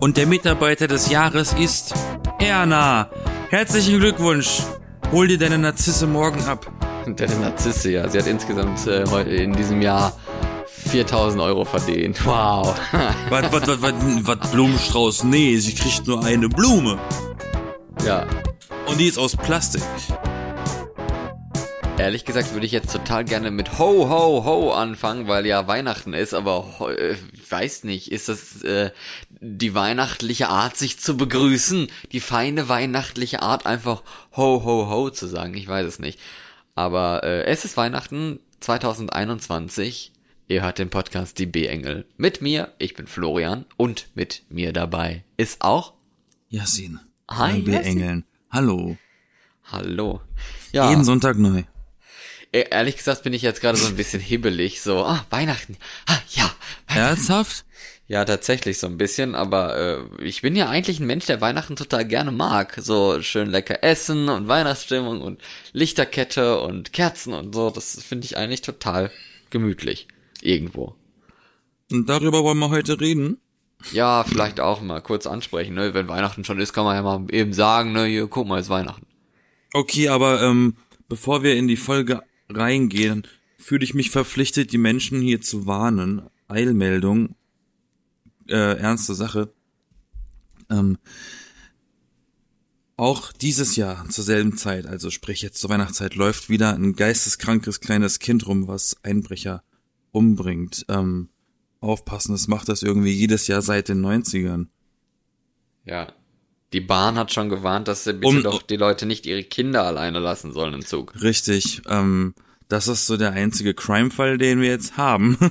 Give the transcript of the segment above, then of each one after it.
Und der Mitarbeiter des Jahres ist Erna. Herzlichen Glückwunsch. Hol dir deine Narzisse morgen ab. Deine Narzisse, ja. Sie hat insgesamt äh, heute in diesem Jahr 4000 Euro verdient. Wow. Was, was, was, was, was, Blumenstrauß? Nee, sie kriegt nur eine Blume. ja. Und die ist aus Plastik. Ehrlich gesagt würde ich jetzt total gerne mit Ho, Ho, Ho anfangen, weil ja Weihnachten ist, aber ho- äh, ich weiß nicht, ist das äh, die weihnachtliche Art, sich zu begrüßen? Die feine weihnachtliche Art, einfach Ho, Ho, Ho zu sagen? Ich weiß es nicht. Aber äh, es ist Weihnachten 2021. Ihr hört den Podcast Die B-Engel. Mit mir, ich bin Florian, und mit mir dabei ist auch... Yasin. Hi, B. Yasin. Engeln. Hallo. Hallo. Ja. Jeden Sonntag neu. E- Ehrlich gesagt bin ich jetzt gerade so ein bisschen hibbelig, so, ah, Weihnachten, ah, ja, Weihnachten. Ernsthaft? Ja, tatsächlich so ein bisschen, aber äh, ich bin ja eigentlich ein Mensch, der Weihnachten total gerne mag. So schön lecker essen und Weihnachtsstimmung und Lichterkette und Kerzen und so, das finde ich eigentlich total gemütlich. Irgendwo. Und darüber wollen wir heute reden. Ja, vielleicht auch mal kurz ansprechen, ne? Wenn Weihnachten schon ist, kann man ja mal eben sagen, ne, hier, guck mal, ist Weihnachten. Okay, aber ähm, bevor wir in die Folge reingehen, fühle ich mich verpflichtet, die Menschen hier zu warnen. Eilmeldung, äh, ernste Sache. Ähm, auch dieses Jahr zur selben Zeit, also sprich jetzt zur Weihnachtszeit, läuft wieder ein geisteskrankes kleines Kind rum, was Einbrecher umbringt. Ähm, aufpassen, das macht das irgendwie jedes Jahr seit den 90ern. Ja. Die Bahn hat schon gewarnt, dass sie bitte Um- doch die Leute nicht ihre Kinder alleine lassen sollen im Zug. Richtig, ähm, das ist so der einzige Crime-Fall, den wir jetzt haben.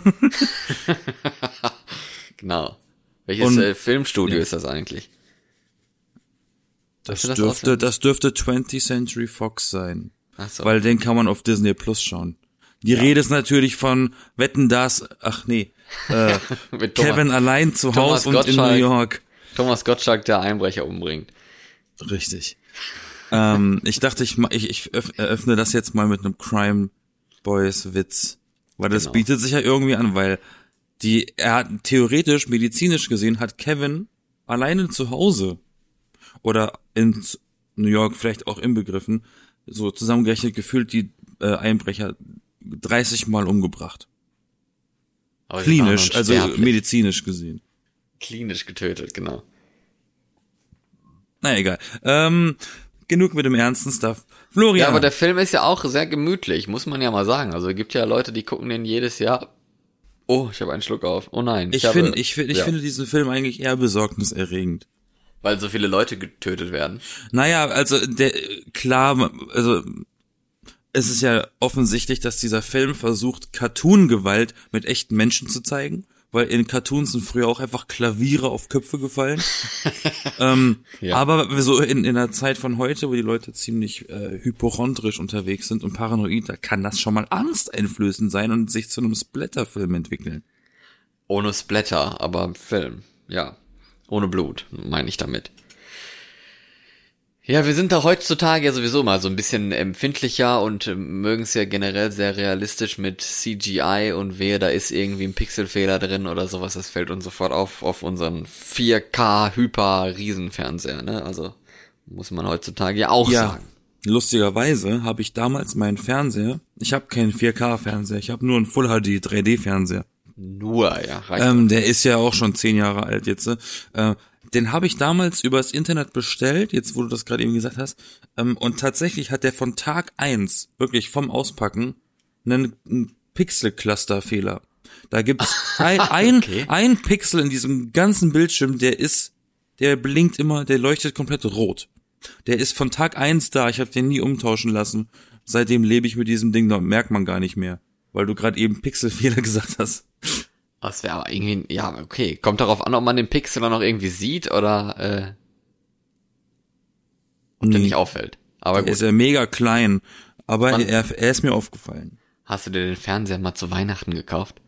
Genau. Welches Und- äh, Filmstudio ja. ist das eigentlich? Das das dürfte, das dürfte 20th Century Fox sein. Ach so. Weil den kann man auf Disney Plus schauen. Die Rede ist natürlich von Wetten das, ach nee, äh, Kevin allein zu Hause und in New. York. Thomas Gottschalk, der Einbrecher umbringt. Richtig. ähm, ich dachte, ich, ich, ich öff- eröffne das jetzt mal mit einem Crime Boys Witz. Weil das Genau. bietet sich ja irgendwie an, weil die, er hat theoretisch, medizinisch gesehen, hat Kevin alleine zu Hause oder in New York vielleicht auch inbegriffen, so zusammengerechnet gefühlt die äh, Einbrecher 30 Mal umgebracht. Aber Klinisch, also medizinisch gesehen. klinisch getötet, genau. Na egal. Ähm, genug mit dem ernsten Stuff. Florian. Ja, aber der Film ist ja auch sehr gemütlich, muss man ja mal sagen. Also es gibt ja Leute, die gucken den jedes Jahr. Oh, ich habe einen Schluck auf. Oh nein. ich habe- finde, ich, find, ich ja, finde diesen Film eigentlich eher besorgniserregend. Weil so viele Leute getötet werden. Naja, also der klar, also es ist ja offensichtlich, dass dieser Film versucht, Cartoon-Gewalt mit echten Menschen zu zeigen, weil in Cartoons sind früher auch einfach Klaviere auf Köpfe gefallen. ähm, Ja. Aber so in, in der Zeit von heute, wo die Leute ziemlich äh, hypochondrisch unterwegs sind und paranoid, da kann das schon mal angsteinflößend sein und sich zu einem Splatterfilm entwickeln. Ohne Splatter, aber Film. Ja. Ohne Blut, meine ich damit. Ja, wir sind da heutzutage ja sowieso mal so ein bisschen empfindlicher und äh, mögen es ja generell sehr realistisch mit CGI und wehe, da ist irgendwie ein Pixelfehler drin oder sowas, das fällt uns sofort auf auf unseren 4K Hyper Riesenfernseher, ne? Also muss man heutzutage ja auch Ja, sagen. lustigerweise habe ich damals meinen Fernseher, ich habe keinen 4K-Fernseher, ich habe nur einen Full HD 3D-Fernseher. Nur, ja. Ähm, der ist ja auch schon zehn Jahre alt jetzt. Äh, den habe ich damals übers Internet bestellt, jetzt wo du das gerade eben gesagt hast. Ähm, und tatsächlich hat der von Tag eins wirklich vom Auspacken, einen, einen Pixel-Cluster-Fehler. Da gibt's ein, ein, Okay. ein Pixel in diesem ganzen Bildschirm, der ist, der blinkt immer, der leuchtet komplett rot. Der ist von Tag eins da, ich habe den nie umtauschen lassen. Seitdem lebe ich mit diesem Ding, da merkt man gar nicht mehr. Weil du gerade eben Pixelfehler gesagt hast. Das wäre aber irgendwie, ja, okay. Kommt darauf an, ob man den Pixel dann noch irgendwie sieht oder äh, ob der Nee. nicht auffällt. Aber Er gut. ist ja mega klein, aber Wann- er, er ist mir aufgefallen. Hast du dir den Fernseher mal zu Weihnachten gekauft?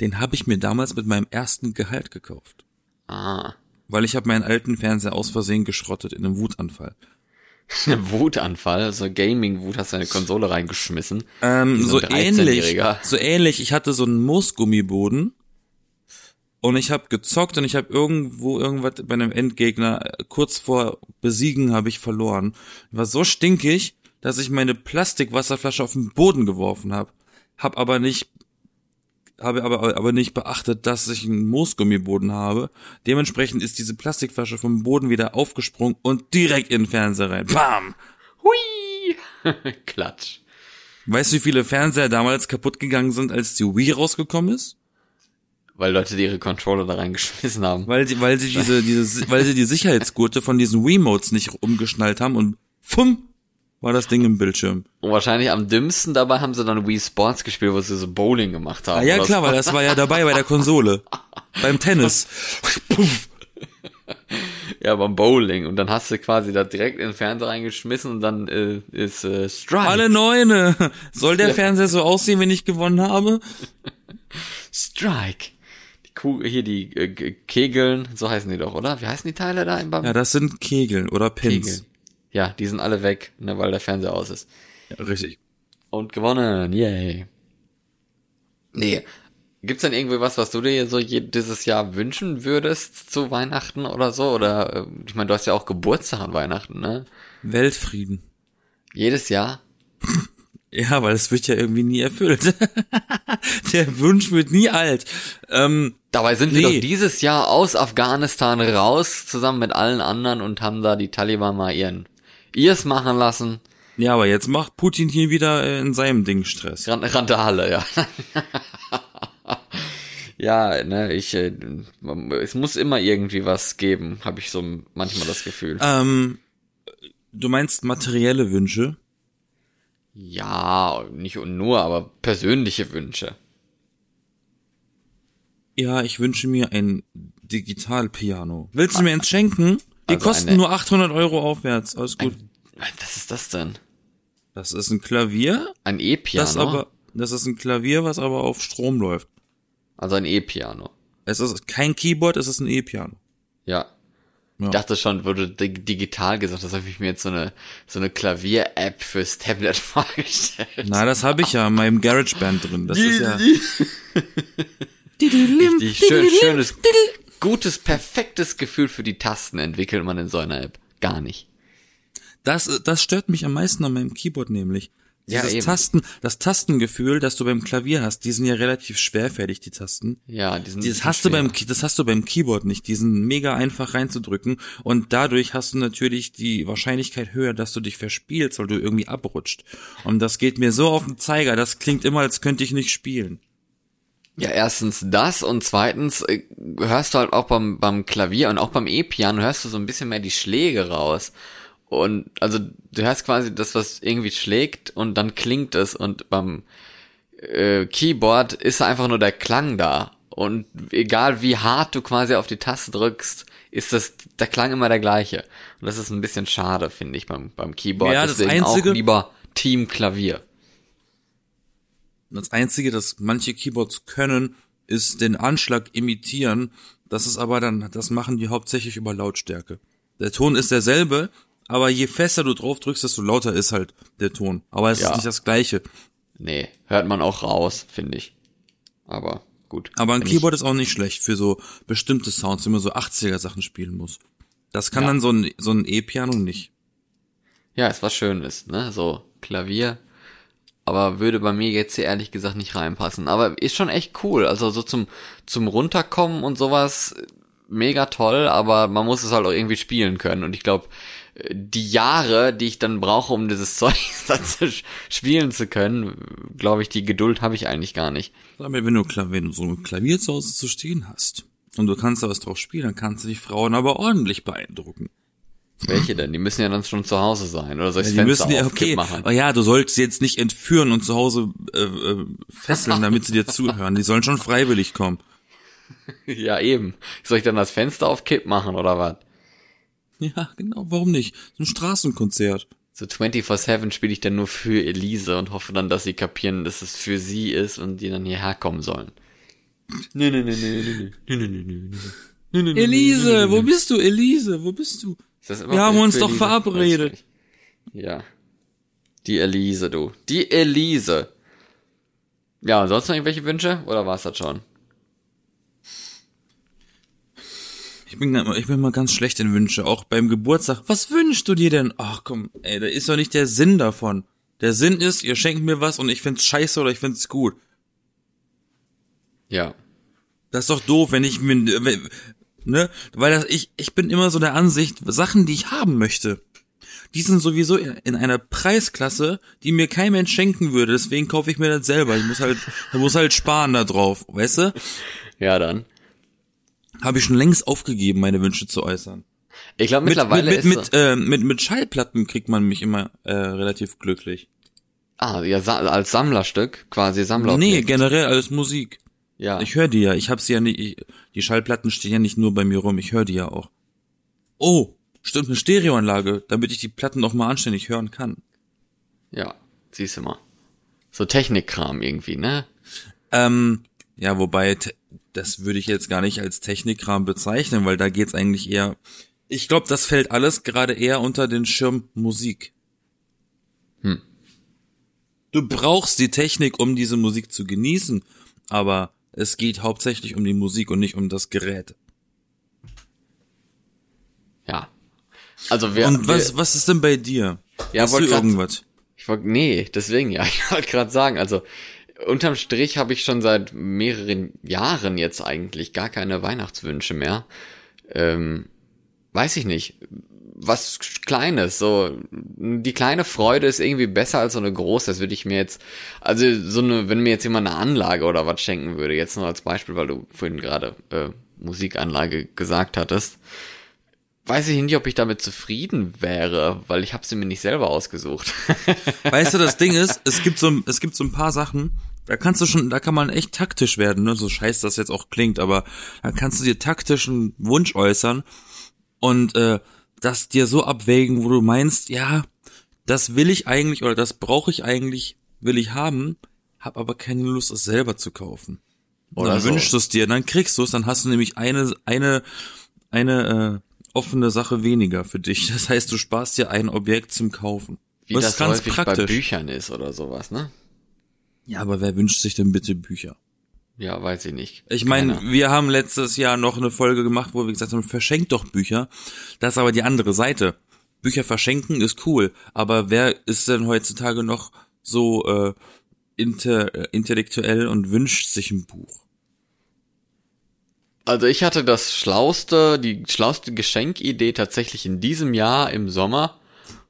Den habe ich mir damals mit meinem ersten Gehalt gekauft. Ah. Weil ich habe meinen alten Fernseher aus Versehen geschrottet in einem Wutanfall. Ein Wutanfall, so Gaming-Wut, hast du eine Konsole reingeschmissen. Ähm, so ähnlich, 13-Jähriger. so ähnlich. Ich hatte so einen Moosgummiboden und ich habe gezockt und ich habe irgendwo irgendwas bei einem Endgegner äh, kurz vor Besiegen habe ich verloren. Ich war so stinkig, dass ich meine Plastikwasserflasche auf den Boden geworfen habe. Hab aber nicht habe aber, aber nicht beachtet, dass ich einen Moosgummiboden habe. Dementsprechend ist diese Plastikflasche vom Boden wieder aufgesprungen und direkt in den Fernseher rein. Bam! Hui! Klatsch. Weißt du, wie viele Fernseher damals kaputt gegangen sind, als die Wii rausgekommen ist? Weil Leute die ihre Controller da reingeschmissen haben. Weil sie, weil sie diese, diese, weil sie die Sicherheitsgurte von diesen Wiimotes nicht umgeschnallt haben und fumm, war das Ding im Bildschirm. Und wahrscheinlich am dümmsten dabei haben sie dann Wii Sports gespielt, wo sie so Bowling gemacht haben. Ah, ja, klar, weil das war ja dabei bei der Konsole. beim Tennis. Ja, beim Bowling. Und dann hast du quasi da direkt in den Fernseher reingeschmissen und dann äh, ist äh, Strike. Alle Neune. Soll der. Fernseher so aussehen, wenn ich gewonnen habe? Strike. Die Kugel, hier die äh, Kegeln, so heißen die doch, oder? Wie heißen die Teile da im beim Ja, das sind Kegeln oder Pins. Kegeln? Ja, die sind alle weg, ne, weil der Fernseher aus ist. Ja, richtig. Und gewonnen, yay. Nee. Gibt's denn irgendwie was, was du dir so dieses Jahr wünschen würdest zu Weihnachten oder so? Oder, äh, ich meine, du hast ja auch Geburtstag an Weihnachten, ne? Weltfrieden. Jedes Jahr? Ja, weil es wird ja irgendwie nie erfüllt. der Wunsch wird nie alt. Ähm, Dabei sind wir Nee. doch dieses Jahr aus Afghanistan raus, zusammen mit allen anderen und haben da die Taliban mal ihren, ihrs machen lassen. ja, aber jetzt macht Putin hier wieder äh, in seinem Ding Stress. Ran- Randale, ja. ja, ne, ich, äh, es muss immer irgendwie was geben, habe ich so manchmal das Gefühl. Ähm, du meinst materielle Wünsche? Ja, nicht und nur, aber persönliche Wünsche. Ja, ich wünsche mir ein Digitalpiano. Willst du mir eins schenken? Die Also kosten eine- nur 800 Euro aufwärts. Alles gut. Was ist das denn? Das ist ein Klavier, Ein E-Piano? das aber, das ist ein Klavier, was aber auf Strom läuft. also ein E-Piano. Es ist kein Keyboard, es ist ein E-Piano. Ja. Ja. Ich dachte schon, dig- digital gesagt hast, habe ich mir jetzt so eine so eine Klavier-App fürs Tablet vorgestellt. Na, das habe ich ja in meinem GarageBand drin. Das ist ja. Richtig schön, schönes, gutes, perfektes Gefühl für die Tasten entwickelt man in so einer App. Gar nicht. Das, das stört mich am meisten an meinem Keyboard nämlich. Ja, Dieses eben. Tasten, das Tastengefühl, das du beim Klavier hast, die sind ja relativ schwerfällig, die Tasten. Ja, die sind Das hast du beim, das hast du beim Keyboard nicht. Die sind mega einfach reinzudrücken und dadurch hast du natürlich die Wahrscheinlichkeit höher, dass du dich verspielst, weil du irgendwie abrutscht. Und das geht mir so auf den Zeiger, das klingt immer, als könnte ich nicht spielen. Ja, erstens das und zweitens äh, hörst du halt auch beim, beim Klavier und auch beim E-Piano hörst du so ein bisschen mehr die Schläge raus. Und also du hörst quasi das, was irgendwie schlägt und dann klingt es und beim äh, Keyboard ist einfach nur der Klang da. Und egal wie hart du quasi auf die Taste drückst, ist das der Klang immer der gleiche. Und das ist ein bisschen schade, finde ich, beim, beim Keyboard. Ja, das Deswegen Einzige- auch lieber Team Klavier. Das Einzige, das manche Keyboards können, ist den Anschlag imitieren. Das ist aber dann, das machen die hauptsächlich über Lautstärke. Der Ton ist derselbe, aber je fester du drauf drückst, desto lauter ist halt der Ton. Aber es Ja. ist nicht das gleiche. Nee, hört man auch raus, finde ich. Aber gut. Aber ein Wenn Keyboard ist auch nicht schlecht für so bestimmte Sounds, wenn man so 80er Sachen spielen muss. Das kann Ja. dann so ein, so ein E-Piano nicht. Ich, ja, ist was Schönes, ne? So Klavier. Aber würde bei mir jetzt hier ehrlich gesagt nicht reinpassen. Aber ist schon echt cool. Also so zum, zum Runterkommen und sowas, mega toll, aber man muss es halt auch irgendwie spielen können. Und ich glaube, die Jahre, die ich dann brauche, um dieses Zeug zu spielen zu können, glaube ich, die Geduld habe ich eigentlich gar nicht. Aber wenn du, wenn du so ein Klavier zu Hause zu stehen hast und du kannst da was drauf spielen, dann kannst du die Frauen aber ordentlich beeindrucken. Welche denn? Die müssen ja dann schon zu Hause sein. Oder soll ich Ja, die Fenster müssen ja, auf Kipp okay, machen? oh ja, du sollst sie jetzt nicht entführen und zu Hause äh, äh, fesseln, damit sie dir zuhören. Die sollen schon freiwillig kommen. Ja, eben. Soll ich dann das Fenster auf Kipp machen oder was? Ja, genau, warum nicht? So ein Straßenkonzert. So 24-7 spiele ich dann nur für Elise und hoffe dann, dass sie kapieren, dass es für sie ist und die dann hierher kommen sollen. Nee, nee, nee, nee, nee, nee, nee, nee, nee, nee, nee, nee, Elise, wo bist du? Elise, wo bist du? Ist das immer Wir haben uns Elise? doch verabredet. Ich nicht. Ja. Die Elise, du. Die Elise. Ja, und sonst noch irgendwelche Wünsche? Oder war's das schon? Ich bin, ich bin mal ganz schlecht in Wünsche, auch beim Geburtstag. Was wünschst du dir denn? Ach komm, ey, da ist doch nicht der Sinn davon. Der Sinn ist, ihr schenkt mir was und ich find's scheiße oder ich find's gut. Ja. Das ist doch doof, wenn ich mir, ne, weil das, ich, ich bin immer so der Ansicht, Sachen, die ich haben möchte, die sind sowieso in einer Preisklasse, die mir kein Mensch schenken würde, deswegen kaufe ich mir das selber. Ich muss halt, ich muss halt sparen da drauf, weißt du? Ja, dann. Habe ich schon längst aufgegeben, meine Wünsche zu äußern. Ich glaube Mit, mittlerweile mit, mit, ist mit, äh, mit, mit Schallplatten kriegt man mich immer äh, relativ glücklich. ah ja als Sammlerstück quasi Sammler. Nee, generell alles Musik. ja. Ich höre die ja. Ich habe sie ja nicht. Ich, die Schallplatten stehen ja nicht nur bei mir rum. Ich höre die ja auch. Oh, stimmt eine Stereoanlage, damit ich die Platten noch mal anständig hören kann. ja, siehst du mal. So Technikkram irgendwie, ne? Ähm, ja, wobei das würde ich jetzt gar nicht als Technikkram bezeichnen, weil da geht's eigentlich eher. Ich glaube, das fällt alles gerade eher unter den Schirm Musik. Hm. Du brauchst die Technik, um diese Musik zu genießen, aber es geht hauptsächlich um die Musik und nicht um das Gerät. Ja. Also wir, und was, wir was ist denn bei dir? Ja, Hast du irgendwas? ich wollte nee, deswegen ja, ich wollte gerade sagen, also unterm Strich habe ich schon seit mehreren Jahren jetzt eigentlich gar keine Weihnachtswünsche mehr. Ähm, weiß ich nicht. Was Kleines, so die kleine Freude ist irgendwie besser als so eine große. Das würde ich mir jetzt, also so eine, wenn mir jetzt jemand eine Anlage oder was schenken würde, jetzt nur als Beispiel, weil du vorhin gerade äh, Musikanlage gesagt hattest, weiß ich nicht, ob ich damit zufrieden wäre, weil ich habe sie mir nicht selber ausgesucht. Weißt du, das Ding ist, es gibt so, es gibt so ein paar Sachen, da kannst du schon, da kann man echt taktisch werden, ne? so scheiß das jetzt auch klingt, aber da kannst du dir taktischen Wunsch äußern und äh, das dir so abwägen, wo du meinst, ja, das will ich eigentlich oder das brauche ich eigentlich, will ich haben, hab aber keine Lust, es selber zu kaufen. Oder dann so. wünschst du es dir, dann kriegst du es, dann hast du nämlich eine, eine, eine äh, offene Sache weniger für dich. Das heißt, du sparst dir ein Objekt zum Kaufen. Wie Das das, ist ganz häufig praktisch. bei Büchern ist oder sowas, ne? Ja, aber wer wünscht sich denn bitte Bücher? Ja, weiß ich nicht. Ich meine, wir haben letztes Jahr noch eine Folge gemacht, wo wir gesagt haben, verschenkt doch Bücher. Das ist aber die andere Seite. Bücher verschenken ist cool, aber wer ist denn heutzutage noch so äh, inter, äh, intellektuell und wünscht sich ein Buch? Also ich hatte das schlauste, die schlauste Geschenkidee tatsächlich in diesem Jahr im Sommer,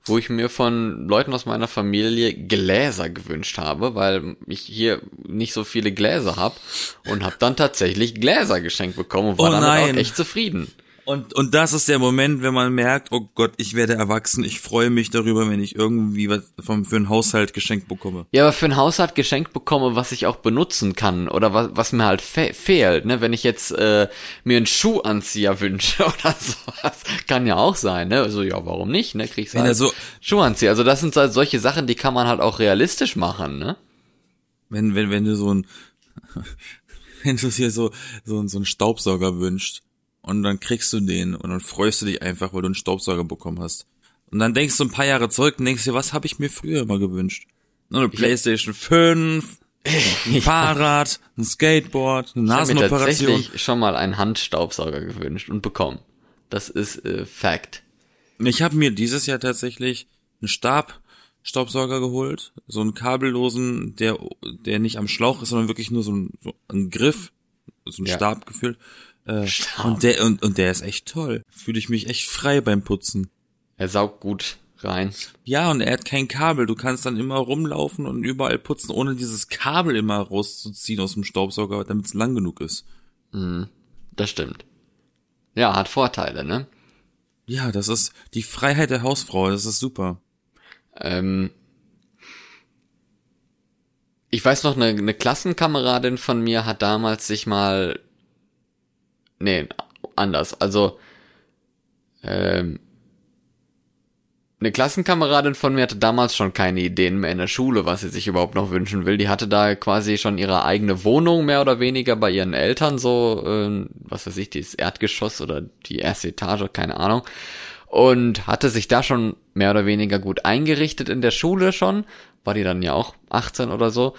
wo ich mir von Leuten aus meiner Familie Gläser gewünscht habe, weil ich hier nicht so viele Gläser hab und habe dann tatsächlich Gläser geschenkt bekommen und war Oh damit auch echt zufrieden. Und, und das ist der Moment, wenn man merkt, oh Gott, ich werde erwachsen, ich freue mich darüber, wenn ich irgendwie was vom, für einen Haushalt geschenkt bekomme. Ja, aber für ein Haushalt geschenkt bekomme, was ich auch benutzen kann oder was, was mir halt fe fehlt, ne? Wenn ich jetzt äh, mir einen Schuhanzieher wünsche oder sowas, kann ja auch sein, ne? Also ja, warum nicht, ne? Kriegst du halt er so- Schuhanzieher. Also das sind halt solche Sachen, die kann man halt auch realistisch machen, ne? Wenn, wenn, wenn du so ein, wenn du dir so, so, so einen Staubsauger wünschst und dann kriegst du den und dann freust du dich einfach, weil du einen Staubsauger bekommen hast. Und dann denkst du ein paar Jahre zurück und denkst dir, was habe ich mir früher immer gewünscht? Eine Playstation 5, ein Fahrrad, ein Skateboard, eine Ich habe mir Nasenoperation. tatsächlich schon mal einen Handstaubsauger gewünscht und bekommen. Das ist äh, Fact. Ich habe mir dieses Jahr tatsächlich einen Stabstaubsauger geholt, so einen kabellosen, der der nicht am Schlauch ist, sondern wirklich nur so ein, so ein Griff, so ein Ja. Stab gefüllt. Äh, und der und, und der ist echt toll. Fühle ich mich echt frei beim Putzen. Er saugt gut rein. Ja, und er hat kein Kabel. Du kannst dann immer rumlaufen und überall putzen, ohne dieses Kabel immer rauszuziehen aus dem Staubsauger, damit es lang genug ist. Das stimmt. Ja, hat Vorteile, ne? Ja, das ist die Freiheit der Hausfrau. Das ist super. Ähm, ich weiß noch, eine, eine Klassenkameradin von mir hat damals sich mal, nee, anders, also, ähm, eine Klassenkameradin von mir hatte damals schon keine Ideen mehr in der Schule, was sie sich überhaupt noch wünschen will. Die hatte da quasi schon ihre eigene Wohnung mehr oder weniger bei ihren Eltern, so, ähm, was weiß ich, das Erdgeschoss oder die erste Etage, keine Ahnung. Und hatte sich da schon mehr oder weniger gut eingerichtet in der Schule schon. War die dann ja auch 18 oder so.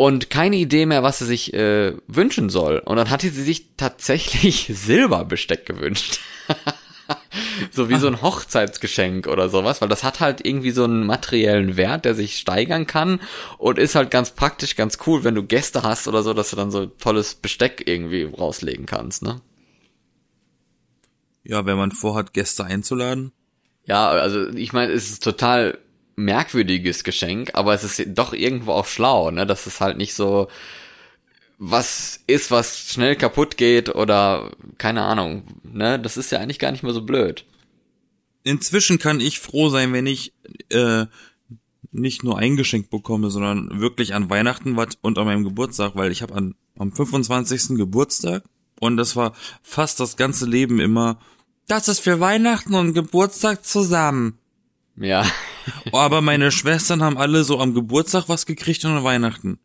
Und keine Idee mehr, was sie sich äh, wünschen soll. Und dann hatte sie sich tatsächlich Silberbesteck gewünscht. so wie so ein Hochzeitsgeschenk oder sowas, weil das hat halt irgendwie so einen materiellen Wert, der sich steigern kann und ist halt ganz praktisch, ganz cool, wenn du Gäste hast oder so, dass du dann so tolles Besteck irgendwie rauslegen kannst, ne? Ja, wenn man vorhat, Gäste einzuladen. Ja, also ich meine, es ist total merkwürdiges Geschenk, aber es ist doch irgendwo auch schlau, ne? Dass es halt nicht so was ist, was schnell kaputt geht oder keine Ahnung, ne? Das ist ja eigentlich gar nicht mehr so blöd. Inzwischen kann ich froh sein, wenn ich äh, nicht nur ein Geschenk bekomme, sondern wirklich an Weihnachten was und an meinem Geburtstag, weil ich habe an am 25. Geburtstag und das war fast das ganze Leben immer, das ist für Weihnachten und Geburtstag zusammen. Ja. Aber meine Schwestern haben alle so am Geburtstag was gekriegt und an Weihnachten.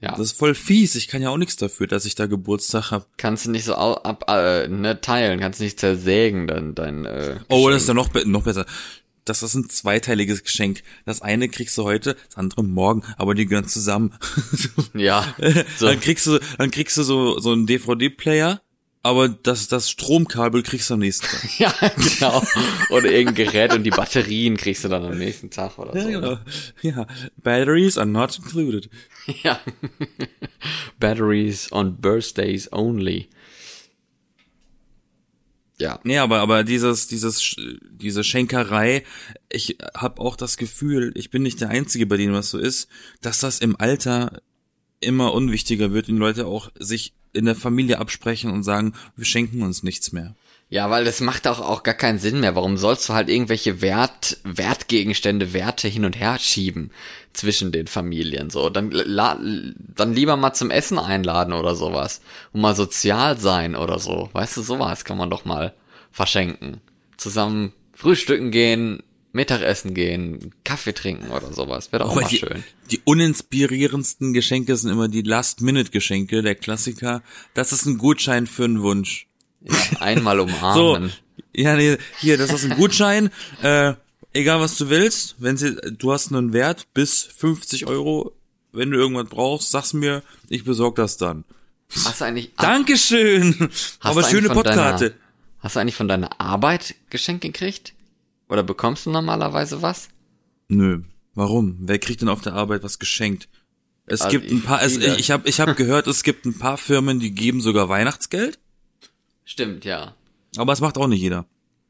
Ja. Das ist voll fies. Ich kann ja auch nichts dafür, dass ich da Geburtstag hab. Kannst du nicht so ab, äh, ne, teilen, kannst du nicht zersägen, dann dein, äh, Oh, das ist ja noch, be noch besser. Das ist ein zweiteiliges Geschenk. Das eine kriegst du heute, das andere morgen, aber die gehören zusammen. Ja. So. Dann kriegst du, dann kriegst du so, so einen DVD-Player, aber das, das Stromkabel kriegst du am nächsten Tag. ja, genau. Oder irgendein Gerät und die Batterien kriegst du dann am nächsten Tag oder so. Ja, ne? genau. Ja, batteries are not included. Ja. Batteries on birthdays only. Ja. Nee, aber, aber dieses, dieses, diese Schenkerei, ich habe auch das Gefühl, ich bin nicht der Einzige, bei dem das so ist, dass das im Alter immer unwichtiger wird und Leute auch sich in der Familie absprechen und sagen, wir schenken uns nichts mehr. Ja, weil das macht auch, auch gar keinen Sinn mehr. Warum sollst du halt irgendwelche Wert, Wertgegenstände, Werte hin und her schieben zwischen den Familien? So, dann, la, dann lieber mal zum Essen einladen oder sowas. Und mal sozial sein oder so. Weißt du, sowas kann man doch mal verschenken. Zusammen frühstücken gehen, Mittagessen gehen, Kaffee trinken oder sowas. Wäre doch auch Aber mal die, schön. die uninspirierendsten Geschenke sind immer die Last-Minute-Geschenke, der Klassiker. Das ist ein Gutschein für einen Wunsch. Ja, einmal So, umarmen. ja, nee, hier, das ist ein Gutschein. äh, egal was du willst, wenn sie, du hast einen Wert bis 50 Euro. Wenn du irgendwas brauchst, sag's mir, ich besorg das dann. Hast du eigentlich, Dankeschön. Hast Aber schöne Podkarte. Deiner, hast du eigentlich von deiner Arbeit Geschenk gekriegt? Oder bekommst du normalerweise was? Nö, warum? Wer kriegt denn auf der Arbeit was geschenkt? Es Also gibt ein paar, es, viele. ich habe ich hab gehört, es gibt ein paar Firmen, die geben sogar Weihnachtsgeld, Stimmt, ja. aber es macht auch nicht jeder.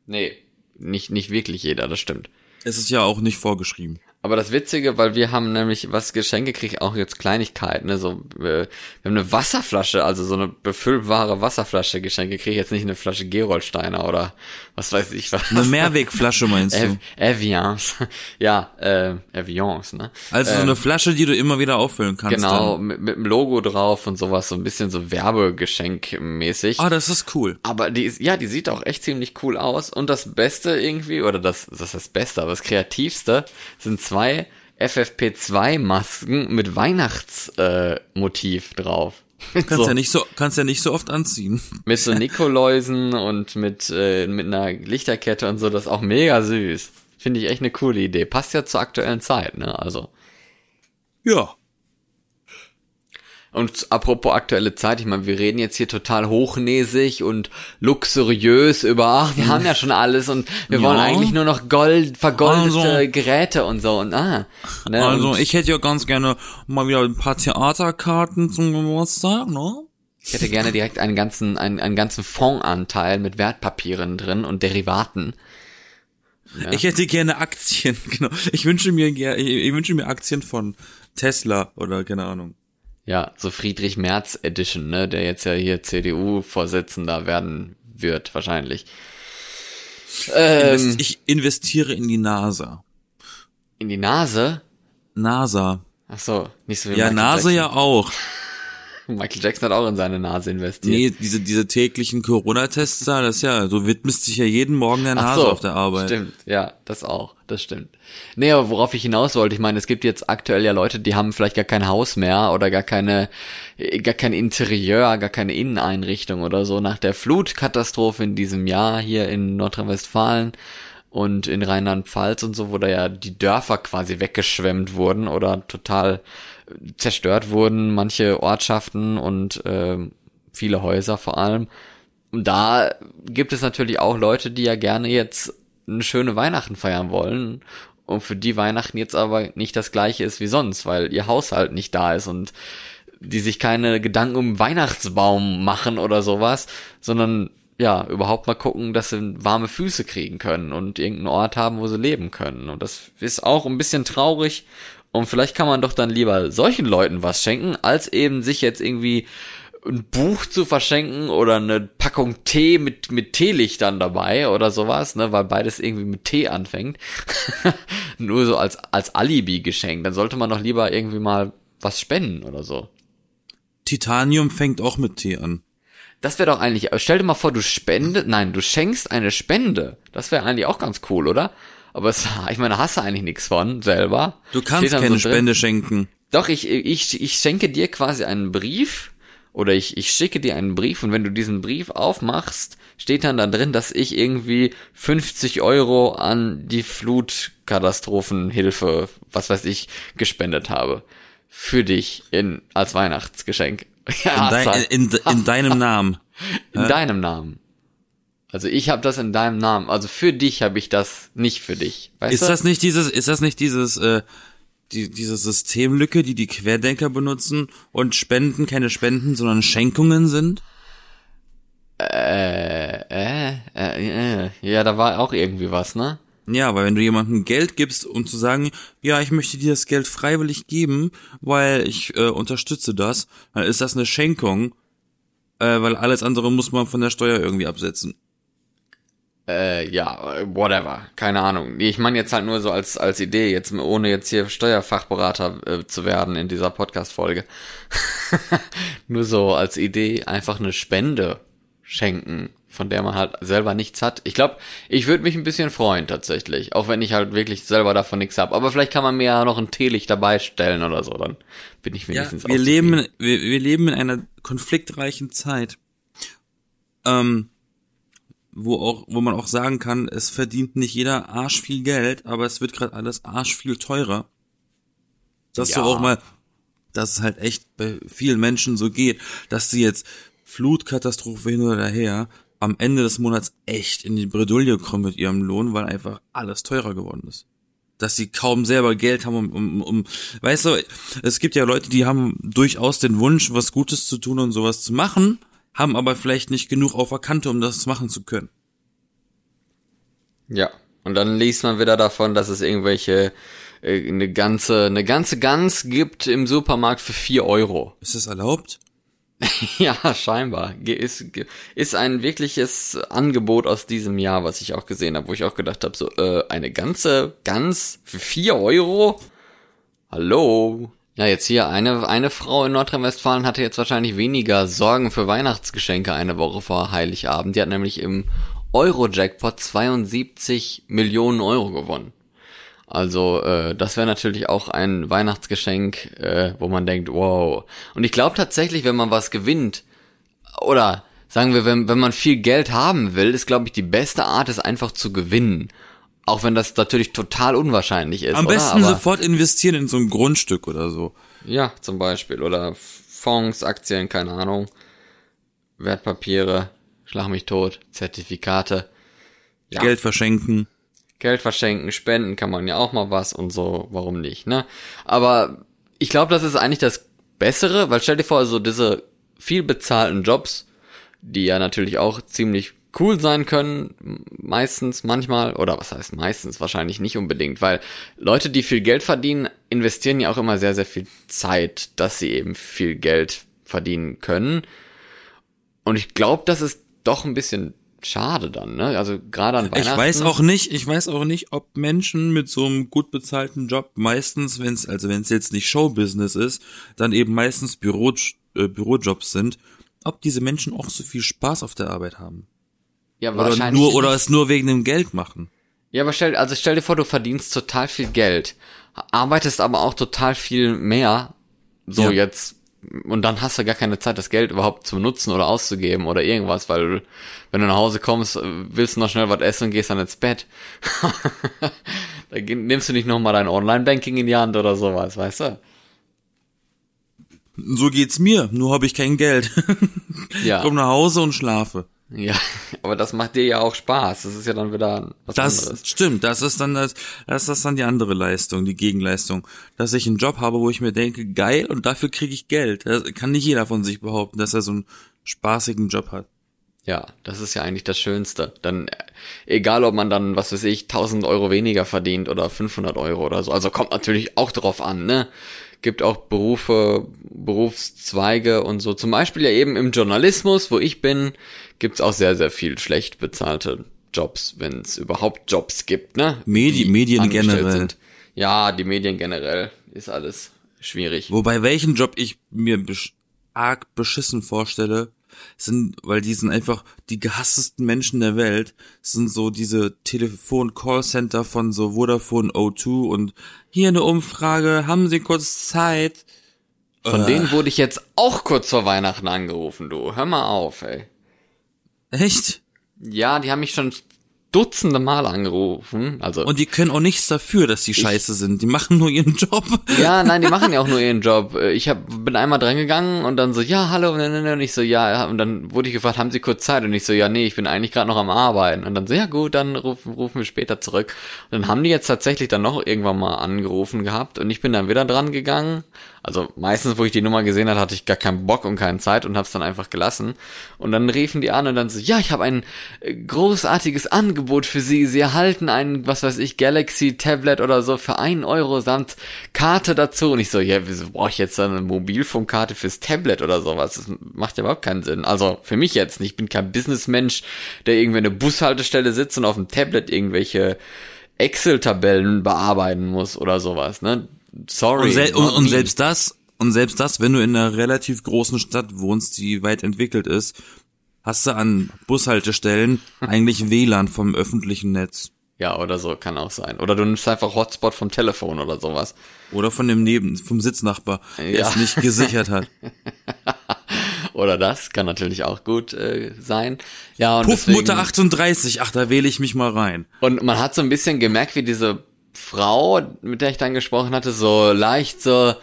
Nee, nicht, nicht wirklich jeder, das stimmt. Es ist ja auch nicht vorgeschrieben. Aber das Witzige, weil wir haben nämlich was Geschenke gekriegt, auch jetzt Kleinigkeiten, ne, so, äh, wir haben eine Wasserflasche, also so eine befüllbare Wasserflasche geschenkt gekriegt, jetzt nicht eine Flasche Gerolsteiner oder was weiß ich was. Eine Mehrwegflasche meinst du? Evians. ja, äh, Evians, ne? Also so eine Flasche, die du immer wieder auffüllen kannst. Genau, Dann. mit, mit dem Logo drauf und sowas, so ein bisschen so Werbegeschenk-mäßig. Ah, das ist cool. Aber die ist, ja, die sieht auch echt ziemlich cool aus. Und das Beste irgendwie, oder das, das ist das Beste, aber das Kreativste, sind zwei FFP2-Masken mit Weihnachtsmotiv äh, drauf. Kannst so, ja nicht so, kannst ja nicht so oft anziehen. mit so Nikoläusen und mit, äh, mit einer Lichterkette und so, das ist auch mega süß. Finde ich echt eine coole Idee. Passt ja zur aktuellen Zeit, ne? Also. Ja. Und apropos aktuelle Zeit, ich meine, wir reden jetzt hier total hochnäsig und luxuriös über, ach, wir haben ja schon alles und wir Ja. wollen eigentlich nur noch Gold, vergoldete Also- Geräte und so und ah. Ne, Also ich hätte ja ganz gerne mal wieder ein paar Theaterkarten zum Geburtstag, ne? ich hätte gerne direkt einen ganzen, einen, einen ganzen Fondsanteil mit Wertpapieren drin und Derivaten. Ich hätte gerne Aktien, genau. Ich wünsche mir ich, ich wünsche mir Aktien von Tesla oder keine Ahnung. Ja, so Friedrich Merz Edition, ne, der jetzt ja hier CDU-Vorsitzender werden wird, wahrscheinlich. Ähm, ich investiere in die NASA. in die Nase? NASA. Ach so, nicht so wie Ja, Jackson. ja auch. Michael Jackson hat auch in seine Nase investiert. Nee, diese, diese täglichen Corona-Tests da, das ja, du widmest dich ja jeden Morgen der Nase so, auf der Arbeit. Stimmt, ja, das auch, das stimmt. Nee, aber worauf ich hinaus wollte, ich meine, es gibt jetzt aktuell ja Leute, die haben vielleicht gar kein Haus mehr oder gar keine, äh, gar kein Interieur, gar keine Inneneinrichtung oder so nach der Flutkatastrophe in diesem Jahr hier in Nordrhein-Westfalen. und in Rheinland-Pfalz und so, wo da ja die Dörfer quasi weggeschwemmt wurden oder total zerstört wurden, manche Ortschaften und äh, viele Häuser vor allem. Und da gibt es natürlich auch Leute, die ja gerne jetzt eine schöne Weihnachten feiern wollen und für die Weihnachten jetzt aber nicht das gleiche ist wie sonst, weil ihr Haushalt nicht da ist und die sich keine Gedanken um Weihnachtsbaum machen oder sowas, sondern ja, überhaupt mal gucken, dass sie warme Füße kriegen können und irgendeinen Ort haben, wo sie leben können. Und das ist auch ein bisschen traurig. Und vielleicht kann man doch dann lieber solchen Leuten was schenken, als eben sich jetzt irgendwie ein Buch zu verschenken oder eine Packung Tee mit, mit Teelichtern dabei oder sowas, ne, weil beides irgendwie mit Tee anfängt. Nur so als, als Alibi geschenkt. Dann sollte man doch lieber irgendwie mal was spenden oder so. Titanium fängt auch mit Tee an. Das wäre doch eigentlich, stell dir mal vor, du spendest, nein, du schenkst eine Spende. Das wäre eigentlich auch ganz cool, oder? Aber es, ich meine, hast du eigentlich nichts von selber. Du kannst keine so Spende schenken. Doch, ich, ich, ich schenke dir quasi einen Brief oder ich, ich schicke dir einen Brief und wenn du diesen Brief aufmachst, steht dann da drin, dass ich irgendwie 50 Euro an die Flutkatastrophenhilfe, was weiß ich, gespendet habe. Für dich in, als Weihnachtsgeschenk. Ja, in, dein, in, in, in deinem Namen. In ja? deinem Namen. Also ich habe das in deinem Namen. Also für dich habe ich das nicht für dich. Weißt ist du? das nicht dieses? Ist das nicht dieses? Äh, die, diese Systemlücke, die die Querdenker benutzen und Spenden keine Spenden, sondern Schenkungen sind? Äh, äh, äh, äh, ja, da war auch irgendwie was, ne? Ja, weil wenn du jemandem Geld gibst, um zu sagen, ja, ich möchte dir das Geld freiwillig geben, weil ich äh, unterstütze das, dann ist das eine Schenkung, äh, weil alles andere muss man von der Steuer irgendwie absetzen. Äh, ja, whatever, keine Ahnung. Ich meine jetzt halt nur so als als Idee, jetzt ohne jetzt hier Steuerfachberater äh, zu werden in dieser Podcast-Folge. nur so als Idee einfach eine Spende schenken von der man halt selber nichts hat. Ich glaube, ich würde mich ein bisschen freuen tatsächlich, auch wenn ich halt wirklich selber davon nichts habe. Aber vielleicht kann man mir ja noch ein Teelicht dabei stellen oder so, dann bin ich wenigstens ja, wir leben, wir, wir leben in einer konfliktreichen Zeit, ähm, wo auch, wo man auch sagen kann, es verdient nicht jeder Arsch viel Geld, aber es wird gerade alles Arsch viel teurer. Dass ja. du auch mal, dass es halt echt bei vielen Menschen so geht, dass sie jetzt Flutkatastrophe hin oder her am Ende des Monats echt in die Bredouille kommen mit ihrem Lohn, weil einfach alles teurer geworden ist. Dass sie kaum selber Geld haben, um, um, um, weißt du, es gibt ja Leute, die haben durchaus den Wunsch, was Gutes zu tun und sowas zu machen, haben aber vielleicht nicht genug auf der Kante, um das machen zu können. Ja, und dann liest man wieder davon, dass es irgendwelche äh, eine ganze eine ganze Gans gibt im Supermarkt für vier Euro. Ist das erlaubt? ja, scheinbar. Ist, ist ein wirkliches Angebot aus diesem Jahr, was ich auch gesehen habe, wo ich auch gedacht habe, so, äh, eine ganze Gans für vier Euro? Hallo? Ja, jetzt hier, eine, eine Frau in Nordrhein-Westfalen hatte jetzt wahrscheinlich weniger Sorgen für Weihnachtsgeschenke eine Woche vor Heiligabend. Die hat nämlich im Euro-Jackpot 72 Millionen Euro gewonnen. Also äh, das wäre natürlich auch ein Weihnachtsgeschenk, äh, wo man denkt, wow. Und ich glaube tatsächlich, wenn man was gewinnt, oder sagen wir, wenn, wenn man viel Geld haben will, ist, glaube ich, die beste Art, es einfach zu gewinnen. Auch wenn das natürlich total unwahrscheinlich ist. Am oder? besten Aber, sofort investieren in so ein Grundstück oder so. Ja, zum Beispiel. Oder Fonds, Aktien, keine Ahnung. Wertpapiere, schlag mich tot, Zertifikate. Ja. Geld verschenken. Geld verschenken, spenden kann man ja auch mal was und so, warum nicht, ne? Aber ich glaube, das ist eigentlich das Bessere, weil stell dir vor, so diese viel bezahlten Jobs, die ja natürlich auch ziemlich cool sein können, meistens, manchmal, oder was heißt meistens, wahrscheinlich nicht unbedingt, weil Leute, die viel Geld verdienen, investieren ja auch immer sehr, sehr viel Zeit, dass sie eben viel Geld verdienen können. Und ich glaube, das ist doch ein bisschen schade dann, ne? Also gerade an Weihnachten. Ich weiß auch nicht, ich weiß auch nicht, ob Menschen mit so einem gut bezahlten Job meistens, wenn es also wenn es jetzt nicht Showbusiness ist, dann eben meistens Büro, äh, Bürojobs sind, ob diese Menschen auch so viel Spaß auf der Arbeit haben. Ja, oder wahrscheinlich. Nur, oder es nur wegen dem Geld machen. Ja, aber stell, also stell dir vor, du verdienst total viel Geld, arbeitest aber auch total viel mehr, so ja. jetzt und dann hast du gar keine Zeit, das Geld überhaupt zu nutzen oder auszugeben oder irgendwas, weil wenn du nach Hause kommst, willst du noch schnell was essen und gehst dann ins Bett. da nimmst du nicht nochmal dein Online-Banking in die Hand oder sowas, weißt du? So geht's mir, nur habe ich kein Geld. Ja. Komm nach Hause und schlafe. Ja, aber das macht dir ja auch Spaß. Das ist ja dann wieder was Das anderes. stimmt, das ist dann das, das ist dann die andere Leistung, die Gegenleistung. Dass ich einen Job habe, wo ich mir denke, geil, und dafür kriege ich Geld. Das kann nicht jeder von sich behaupten, dass er so einen spaßigen Job hat. Ja, das ist ja eigentlich das Schönste. Dann, äh, egal ob man dann, was weiß ich, 1000 Euro weniger verdient oder 500 Euro oder so. Also kommt natürlich auch drauf an, ne? Gibt auch Berufe, Berufszweige und so. Zum Beispiel ja eben im Journalismus, wo ich bin, gibt's auch sehr, sehr viel schlecht bezahlte Jobs, wenn es überhaupt Jobs gibt, ne? Medi Die Medien generell. Sind. Ja, die Medien generell ist alles schwierig. Wobei welchen Job ich mir besch arg beschissen vorstelle, sind, weil die sind einfach die gehasstesten Menschen der Welt, sind so diese Telefon-Callcenter von so Vodafone O2 und hier eine Umfrage, haben Sie kurz Zeit? Von Äh. denen wurde ich jetzt auch kurz vor Weihnachten angerufen, du. Hör mal auf, ey. Echt? Ja, die haben mich schon dutzende Mal angerufen. Also Und die können auch nichts dafür, dass die scheiße sind. Die machen nur ihren Job. ja, nein, die machen ja auch nur ihren Job. Äh, Ich hab, bin einmal dran gegangen und dann so, ja, hallo, ne, ne, ne, und ich so, ja, ja, und dann wurde ich gefragt, haben Sie kurz Zeit? Und ich so, ja, nee, ich bin eigentlich gerade noch am Arbeiten. Und dann so, ja gut, dann rufen, rufen wir später zurück. Und dann haben die jetzt tatsächlich dann noch irgendwann mal angerufen gehabt und ich bin dann wieder dran gegangen. Also meistens, wo ich die Nummer gesehen habe, hatte ich gar keinen Bock und keine Zeit und hab's dann einfach gelassen. Und dann riefen die an und dann so, ja, ich habe ein äh, großartiges Angebot für Sie. Sie erhalten ein, was weiß ich, Galaxy Tablet oder so für einen Euro samt Karte dazu. Und ich so, ja, wieso brauche ich jetzt eine Mobilfunkkarte fürs Tablet oder sowas? Das macht ja überhaupt keinen Sinn. Also für mich jetzt. Ich bin kein Businessmensch, der irgendwie in der Bushaltestelle sitzt und auf dem Tablet irgendwelche Excel-Tabellen bearbeiten muss oder sowas, ne? Sorry. Und, sel und, und selbst das, und selbst das, wenn du in einer relativ großen Stadt wohnst, die weit entwickelt ist, hast du an Bushaltestellen eigentlich WLAN vom öffentlichen Netz. Ja, oder so, kann auch sein. Oder du nimmst einfach Hotspot vom Telefon oder sowas. Oder von dem Neben, vom Sitznachbar, der Ja. es nicht gesichert hat. Oder das kann natürlich auch gut äh, sein. Ja, und Puffmutter deswegen, 38, ach, da wähle ich mich mal rein. Und man hat so ein bisschen gemerkt, wie diese Frau, mit der ich dann gesprochen hatte, so leicht so,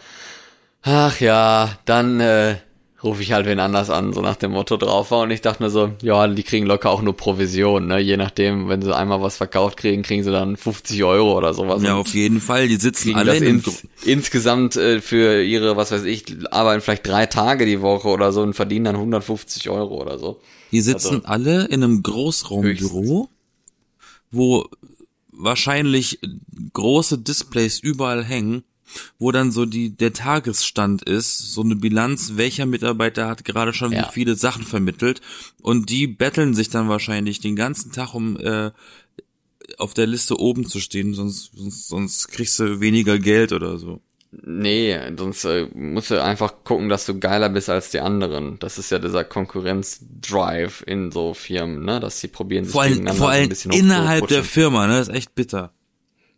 ach ja, dann äh, rufe ich halt wen anders an, so nach dem Motto drauf war. Und ich dachte mir so, ja, die kriegen locker auch nur Provision, ne? Je nachdem, wenn sie einmal was verkauft kriegen, kriegen sie dann 50 Euro oder sowas. Ja, auf jeden Fall, die sitzen alle in ins, insgesamt äh, für ihre, was weiß ich, arbeiten vielleicht drei Tage die Woche oder so und verdienen dann 150 Euro oder so. Die sitzen Also- alle in einem Großraumbüro, wo wahrscheinlich große Displays überall hängen, wo dann so die der Tagesstand ist, so eine Bilanz, welcher Mitarbeiter hat gerade schon Ja. wie viele Sachen vermittelt und die betteln sich dann wahrscheinlich den ganzen Tag um äh, auf der Liste oben zu stehen, sonst, sonst sonst kriegst du weniger Geld oder so. Nee, sonst äh, musst du einfach gucken, dass du geiler bist als die anderen. Das ist ja dieser Konkurrenzdrive in so Firmen, ne? Dass sie probieren, sich Vor allem, vor so ein allem bisschen innerhalb der. Firma, ne, das ist echt bitter.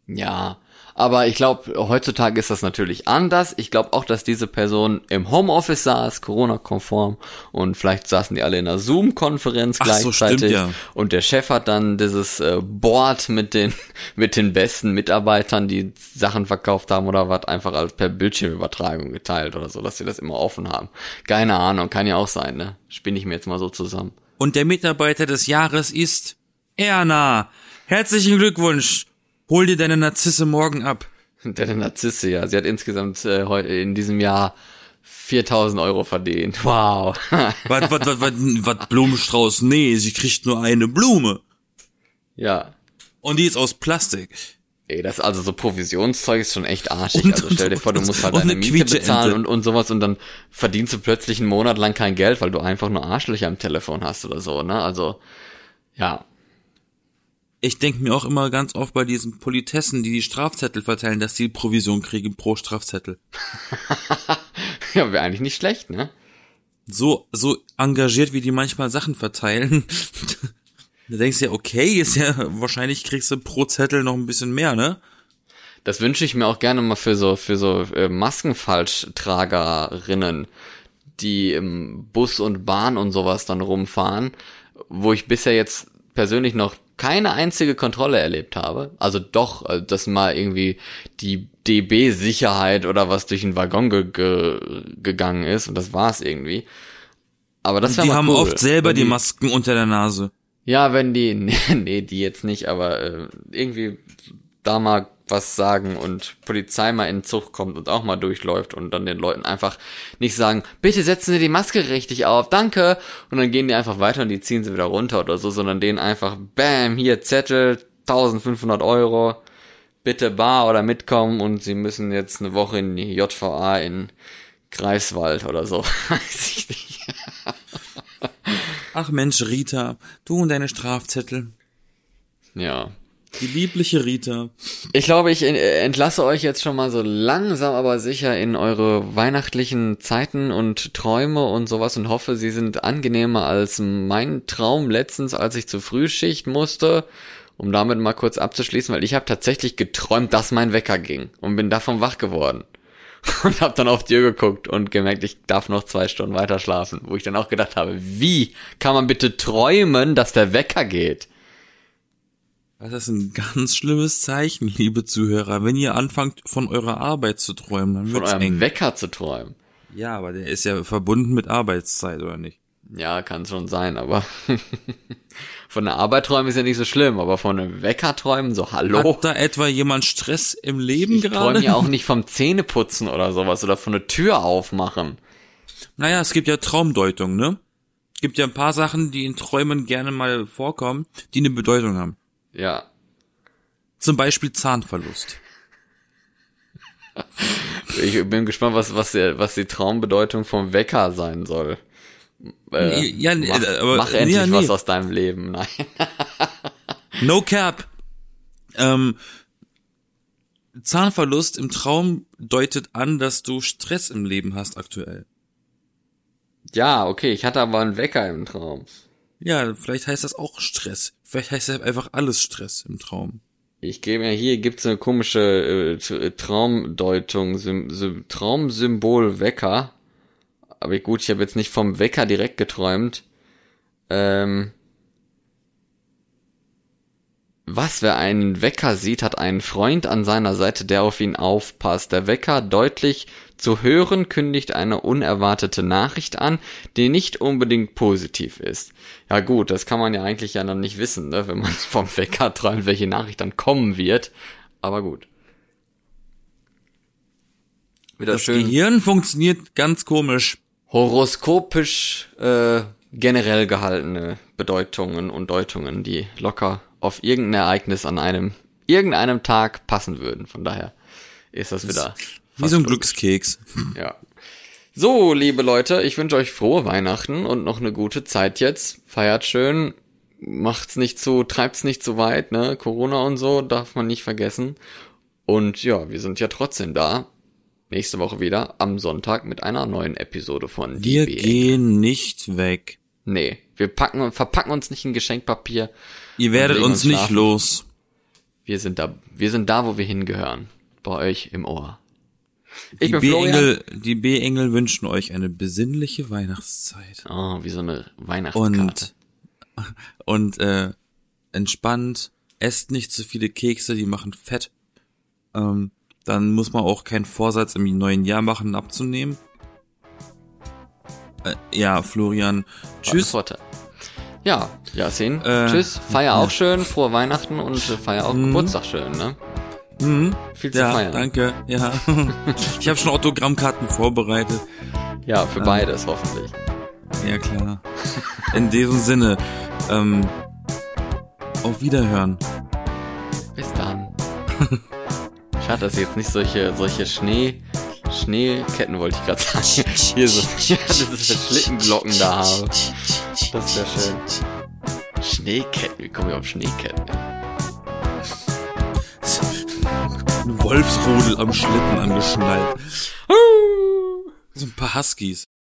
Ja, aber ich glaube, heutzutage ist das natürlich anders. Ich glaube auch, dass diese Person im Homeoffice saß, Corona-konform, und vielleicht saßen die alle in einer Zoom-Konferenz Ach so, gleichzeitig. stimmt, ja. Und der Chef hat dann dieses äh, Board mit den mit den besten Mitarbeitern, die Sachen verkauft haben oder was, einfach als per Bildschirmübertragung geteilt oder so, dass sie das immer offen haben. Keine Ahnung, kann ja auch sein, ne? Spinne ich mir jetzt mal so zusammen. Und der Mitarbeiter des Jahres ist Erna. Herzlichen Glückwunsch. Hol dir deine Narzisse morgen ab. Der Narzisse, ja. Sie hat insgesamt äh, in diesem Jahr 4000 Euro verdient. Wow. Was, was, was, was, was Blumenstrauß? Nee, sie kriegt nur eine Blume. ja. Und die ist aus Plastik. Ey, das also so Provisionszeug ist schon echt arschig. Und- also stell dir vor, du musst halt deine eine Miete bezahlen und, und sowas und dann verdienst du plötzlich einen Monat lang kein Geld, weil du einfach nur Arschlöcher am Telefon hast oder so, ne? Also, ja. Ich denke mir auch immer ganz oft bei diesen Politessen, die die Strafzettel verteilen, dass die Provision kriegen pro Strafzettel. Ja, wäre eigentlich nicht schlecht, ne? So, so engagiert, wie die manchmal Sachen verteilen. Da denkst du ja, okay, ist ja, wahrscheinlich kriegst du pro Zettel noch ein bisschen mehr, ne? Das wünsche ich mir auch gerne mal für so, für so äh, Maskenfalschtragerinnen, die im Bus und Bahn und sowas dann rumfahren, wo ich bisher jetzt persönlich noch keine einzige Kontrolle erlebt habe. Also doch, äh, dass mal irgendwie die DB-Sicherheit oder was durch den Waggon ge ge gegangen ist und das war's irgendwie. Aber das Die haben cool. oft selber Wenn die Masken unter der Nase. Ja, wenn die, nee, nee, die jetzt nicht, aber äh, irgendwie da mal was sagen und Polizei mal in den Zug kommt und auch mal durchläuft und dann den Leuten einfach nicht sagen, bitte setzen Sie die Maske richtig auf, danke. Und dann gehen die einfach weiter und die ziehen sie wieder runter oder so, sondern denen einfach, bam, hier Zettel, 1500 Euro, bitte bar oder mitkommen und sie müssen jetzt eine Woche in die JVA in Greifswald oder so. Weiß ich nicht. Ach Mensch, Rita, du und deine Strafzettel. Ja. Die liebliche Rita. Ich glaube, ich entlasse euch jetzt schon mal so langsam aber sicher in eure weihnachtlichen Zeiten und Träume und sowas und hoffe, sie sind angenehmer als mein Traum letztens, als ich zur Frühschicht musste, um damit mal kurz abzuschließen, weil ich habe tatsächlich geträumt, dass mein Wecker ging und bin davon wach geworden. Und habe dann auf die Uhr geguckt und gemerkt, ich darf noch zwei Stunden weiter schlafen, wo ich dann auch gedacht habe, wie kann man bitte träumen, dass der Wecker geht? Das ist ein ganz schlimmes Zeichen, liebe Zuhörer. Wenn ihr anfangt, von eurer Arbeit zu träumen, dann Von wird's eurem eng. Wecker zu träumen. Ja, aber der ist ja verbunden mit Arbeitszeit, oder nicht? Ja, kann schon sein, aber von der Arbeit träumen ist ja nicht so schlimm, aber von einem Wecker träumen, so hallo. Hat da etwa jemand Stress im Leben Ich gerade? träume ja auch nicht vom Zähneputzen oder sowas oder von der Tür aufmachen. Naja, es gibt ja Traumdeutung, ne? Es gibt ja ein paar Sachen, die in Träumen gerne mal vorkommen, die eine Bedeutung haben. Ja. Zum Beispiel Zahnverlust. Ich bin gespannt, was, was, der, was die Traumbedeutung vom Wecker sein soll. Äh, Ja, nee, mach, aber- mach endlich ja, nee. was aus deinem Leben. Nein. No cap. Ähm, Zahnverlust im Traum deutet an, dass du Stress im Leben hast aktuell. Ja, okay, ich hatte aber einen Wecker im Traum. Ja, vielleicht heißt das auch Stress. Vielleicht heißt das einfach alles Stress im Traum. Ich gebe ja hier gibt's eine komische äh, Traumdeutung, Sym Sym Traumsymbol Wecker. Aber gut, ich habe jetzt nicht vom Wecker direkt geträumt. Ähm, was, wer einen Wecker sieht, hat einen Freund an seiner Seite, der auf ihn aufpasst. Der Wecker deutlich zu hören kündigt eine unerwartete Nachricht an, die nicht unbedingt positiv ist. Ja gut, das kann man ja eigentlich ja dann nicht wissen, ne, wenn man vom Wecker träumt, welche Nachricht dann kommen wird. Aber gut. Wieder Das schön Gehirn funktioniert ganz komisch. horoskopisch äh, generell gehaltene Bedeutungen und Deutungen, die locker auf irgendein Ereignis an einem irgendeinem Tag passen würden. Von daher ist das wieder Wie so ein. Glückskeks. Ja. So, liebe Leute, ich wünsche euch frohe Weihnachten und noch eine gute Zeit jetzt. Feiert schön, macht's nicht zu, treibt's nicht zu weit, ne? Corona und so darf man nicht vergessen. Und ja, wir sind ja trotzdem da. Nächste Woche wieder am Sonntag mit einer neuen Episode von Wir gehen nicht weg. Nee, wir packen, verpacken uns nicht in Geschenkpapier. Ihr werdet uns nicht schlafen. los. Wir sind da, wir sind da, wo wir hingehören. Bei euch im Ohr. Ich Die. B-Engel, die B-Engel wünschen euch eine besinnliche Weihnachtszeit. Oh, wie so eine Weihnachtskarte. Und, und, äh, entspannt. Esst nicht zu viele Kekse, die machen fett. Ähm, dann muss man auch keinen Vorsatz im neuen Jahr machen, abzunehmen. Äh, ja, Florian. Tschüss. Vorteil. Ja, Yasin. Äh, Tschüss. Feier auch schön. Frohe Weihnachten und feier auch Geburtstag schön, ne? Mhm. Viel zu Ja, feiern. danke. Ja. ich habe schon Autogrammkarten vorbereitet. Ja, für beides hoffentlich. Ja, klar. In diesem Sinne, ähm, auf Wiederhören. Bis dann. Schade, dass jetzt nicht solche, solche Schnee, Schneeketten wollte ich gerade sagen. Hier so, ja, diese Schlittenglocken da habe. Das wäre schön. Schneeketten, wie komme ich auf Schneeketten? Ein Wolfsrudel am Schlitten angeschnallt. So ein paar Huskies.